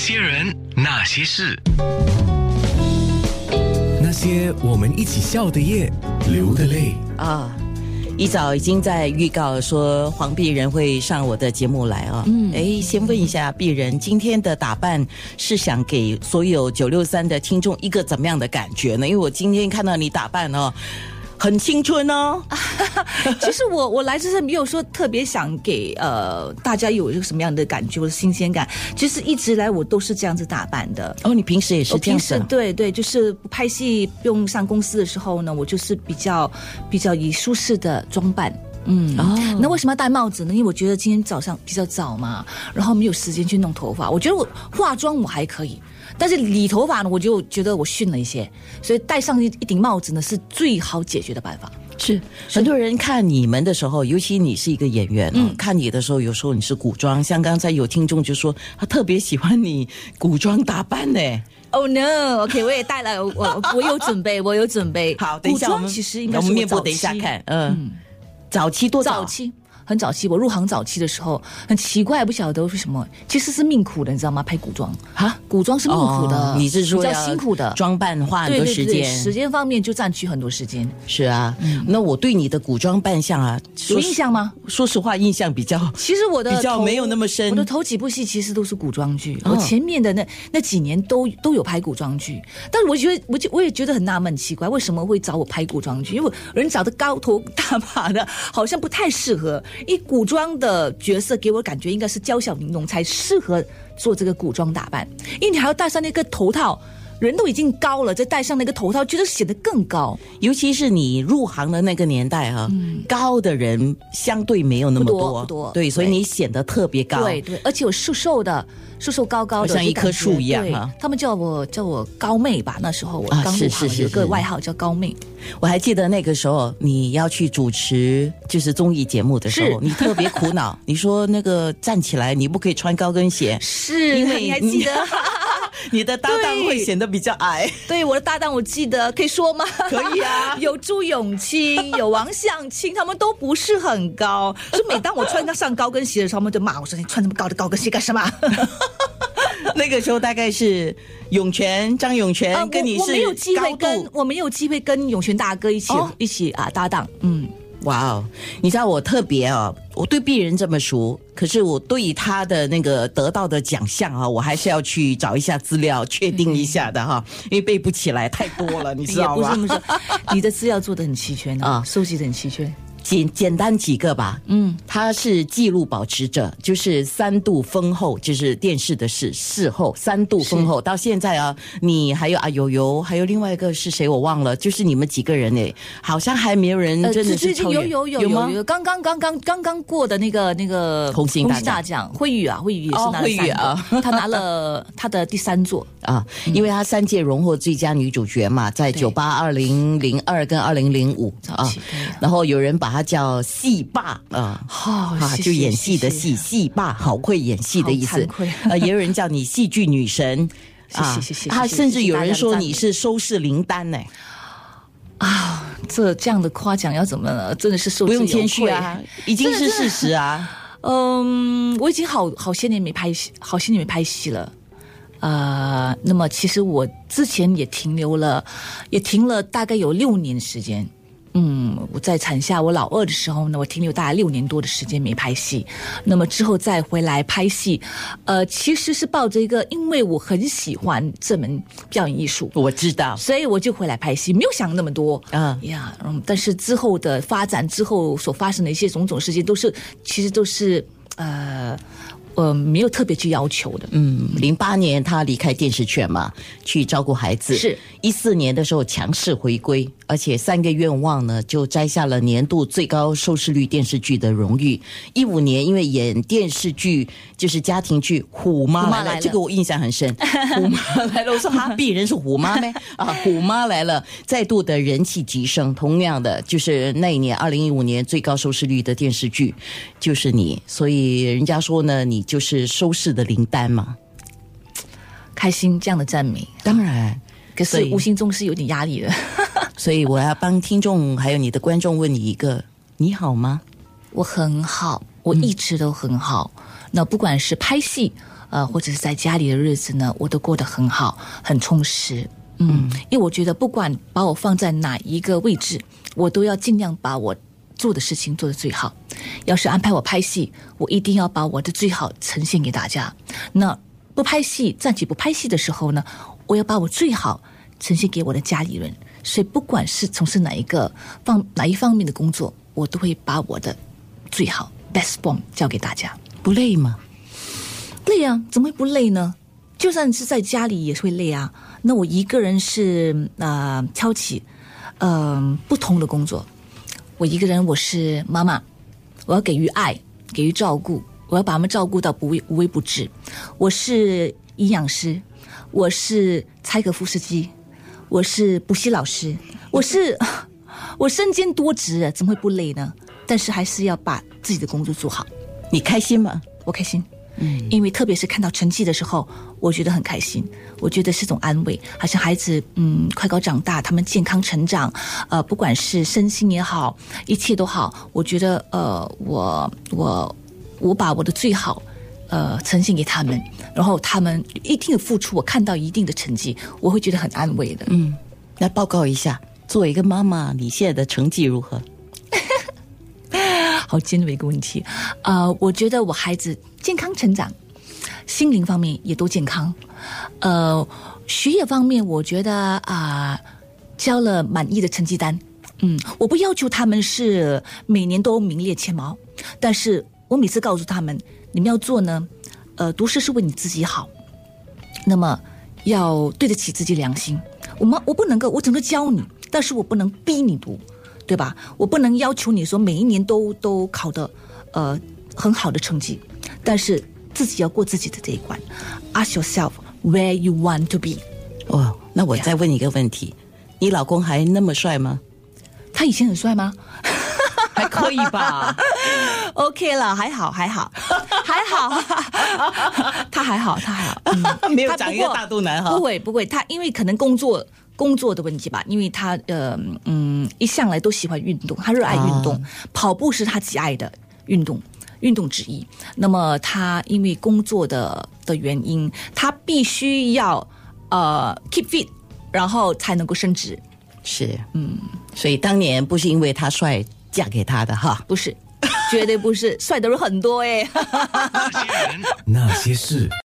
些人，那些事，那些我们一起笑的夜，流的泪。啊，一早已经在预告说黄碧人会上我的节目来啊。嗯，哎，先问一下碧人，今天的打扮是想给所有九六三的听众一个怎么样的感觉呢？因为我今天看到你打扮哦。很青春哦，其实我我来这是没有说特别想给呃大家有一个什么样的感觉或者新鲜感，其实一直来我都是这样子打扮的。哦，你平时也是这样子？对对，就是拍戏不用上公司的时候呢，我就是比较比较以舒适的装扮。嗯，哦，那为什么要戴帽子呢？因为我觉得今天早上比较早嘛，然后没有时间去弄头发。我觉得我化妆我还可以。但是理头发呢，我就觉得我逊了一些，所以戴上一一顶帽子呢是最好解决的办法。是很多人看你们的时候，尤其你是一个演员，嗯，看你的时候，有时候你是古装，像刚才有听众就说他特别喜欢你古装打扮呢。Oh no！OK，我也带了，我我有准备，我有准备。好，等一下我们其实应该我们面部等一下看，嗯，早期多早期。很早期，我入行早期的时候，很奇怪，不晓得为什么，其实是命苦的，你知道吗？拍古装啊，古装是命苦的，你是说比较辛苦的，装扮花很多时间，时间方面就占据很多时间。是啊，那我对你的古装扮相啊，有印象吗？说实话，印象比较，其实我的比较没有那么深。我的头几部戏其实都是古装剧，我前面的那那几年都都有拍古装剧，但是我觉得，我就我也觉得很纳闷，奇怪，为什么会找我拍古装剧？因为人长得高头大马的，好像不太适合一古装。的角色给我感觉应该是娇小玲珑才适合做这个古装打扮，因为你还要戴上那个头套，人都已经高了，再戴上那个头套，觉得显得更高。尤其是你入行的那个年代哈，高的人相对没有那么多，多对，所以你显得特别高。对对，而且我瘦瘦的。瘦瘦高高的，像一棵树一样哈。他们叫我叫我高妹吧，那时候我刚入行，有个外号叫高妹。我还记得那个时候你要去主持就是综艺节目的时候，你特别苦恼，你说那个站起来你不可以穿高跟鞋，是因为你还记得你的搭档会显得比较矮。对，我的搭档我记得可以说吗？可以啊，有朱永清，有王向清，他们都不是很高，所以每当我穿上高跟鞋的时候，他们就骂我说：“你穿这么高的高跟鞋干什么？” 那个时候大概是永泉张永泉跟你是没有机会跟我没有机会跟永泉大哥一起一起啊搭档。嗯，哇哦，你知道我特别哦，我对鄙人这么熟，可是我对他的那个得到的奖项啊，我还是要去找一下资料确定一下的哈，因为背不起来太多了，你知道吗？不是不是，你的资料做的很齐全啊，收集的很齐全。简简单几个吧，嗯，他是记录保持者，就是三度封后，就是电视的事事后三度封后，到现在啊，你还有啊有有，还有另外一个是谁我忘了，就是你们几个人哎，好像还没有人真的是超越，有有有有吗？刚刚刚刚刚刚过的那个那个红星大奖，惠宇啊，惠宇也是拿了三个，他拿了他的第三座。啊，因为他三届荣获最佳女主角嘛，在九八二零零二跟二零零五啊，然后有人把。他叫戏霸啊，好就演戏的戏，戏霸好会演戏的意思。呃，也有人叫你戏剧女神 啊，谢谢谢谢。他甚至有人说你是收视灵丹呢。啊，这这样的夸奖要怎么？真的是受不用谦虚啊，已经是事实啊。嗯，我已经好好些年没拍戏，好些年没拍戏了。呃，那么其实我之前也停留了，也停了大概有六年时间。嗯，我在产下我老二的时候呢，我停留大概六年多的时间没拍戏，那么之后再回来拍戏，呃，其实是抱着一个，因为我很喜欢这门表演艺术，我知道，所以我就回来拍戏，没有想那么多。啊呀，嗯，但是之后的发展之后所发生的一些种种事情，都是其实都是呃。呃，没有特别去要求的。嗯，零八年他离开电视圈嘛，去照顾孩子。是一四年的时候强势回归，而且三个愿望呢，就摘下了年度最高收视率电视剧的荣誉。一五年因为演电视剧就是家庭剧《虎妈来了》，这个我印象很深。虎妈来了，我说哈，鄙人是虎妈咩？啊，虎妈来了，再度的人气急升。同样的，就是那一年二零一五年最高收视率的电视剧就是你，所以人家说呢，你。就是收视的灵丹嘛，开心这样的赞美，当然，可是无形中是有点压力的。所以我要帮听众还有你的观众问你一个：你好吗？我很好，我一直都很好。那不管是拍戏。呃，或者是在家里的日子呢，我都过得很好，很充实。嗯，因为我觉得不管把我放在哪一个位置，我都要尽量把我做的事情做得最好。要是安排我拍戏，我一定要把我的最好呈现给大家。那不拍戏，暂且不拍戏的时候呢，我要把我最好呈现给我的家里人。所以，不管是从事哪一个方哪一方面的工作，我都会把我的最好 best form 交给大家。不累吗？累啊，怎么会不累呢？就算是在家里也是会累啊。那我一个人是呃挑起呃不同的工作，我一个人我是妈妈，我要给予爱，给予照顾，我要把他们照顾到不微无微不至。我是营养师，我是柴可夫斯基，我是补习老师，我是我身兼多职，怎么会不累呢？但是还是要把自己的工作做好。你开心吗？我开心，嗯，因为特别是看到成绩的时候，我觉得很开心，我觉得是种安慰，好像孩子嗯快高长大，他们健康成长，呃，不管是身心也好，一切都好，我觉得呃，我我我把我的最好呃呈现给他们，然后他们一定的付出，我看到一定的成绩，我会觉得很安慰的。嗯，来报告一下，作为一个妈妈，你现在的成绩如何？好尖锐一个问题，呃，我觉得我孩子健康成长，心灵方面也都健康，呃，学业方面我觉得啊、交了满意的成绩单，嗯，我不要求他们是每年都名列前茅，但是我每次告诉他们，你们要做呢，呃，读书是为你自己好，那么要对得起自己良心。我们我不能够，我只能教你，但是我不能逼你读，对吧？我不能要求你说每一年都都考的呃很好的成绩，但是自己要过自己的这一关。Ask yourself where you want to be。哦，那我再问你一个问题，你老公还那么帅吗？他以前很帅吗还可以吧？？OK 了，还好，还好，还好，他还好，他还好，嗯 没有长一个大肚腩哈不。会不会，他因为可能工作工作的问题吧，因为他呃嗯一向来都喜欢运动，他热爱运动，跑步是他极爱的运动。运动之一，那么他因为工作的的原因，他必须要呃 keep fit，然后才能够升职。是，嗯，所以当年不是因为他帅嫁给他的哈。不是，绝对不是，帅的人很多哎、那些人。那些事。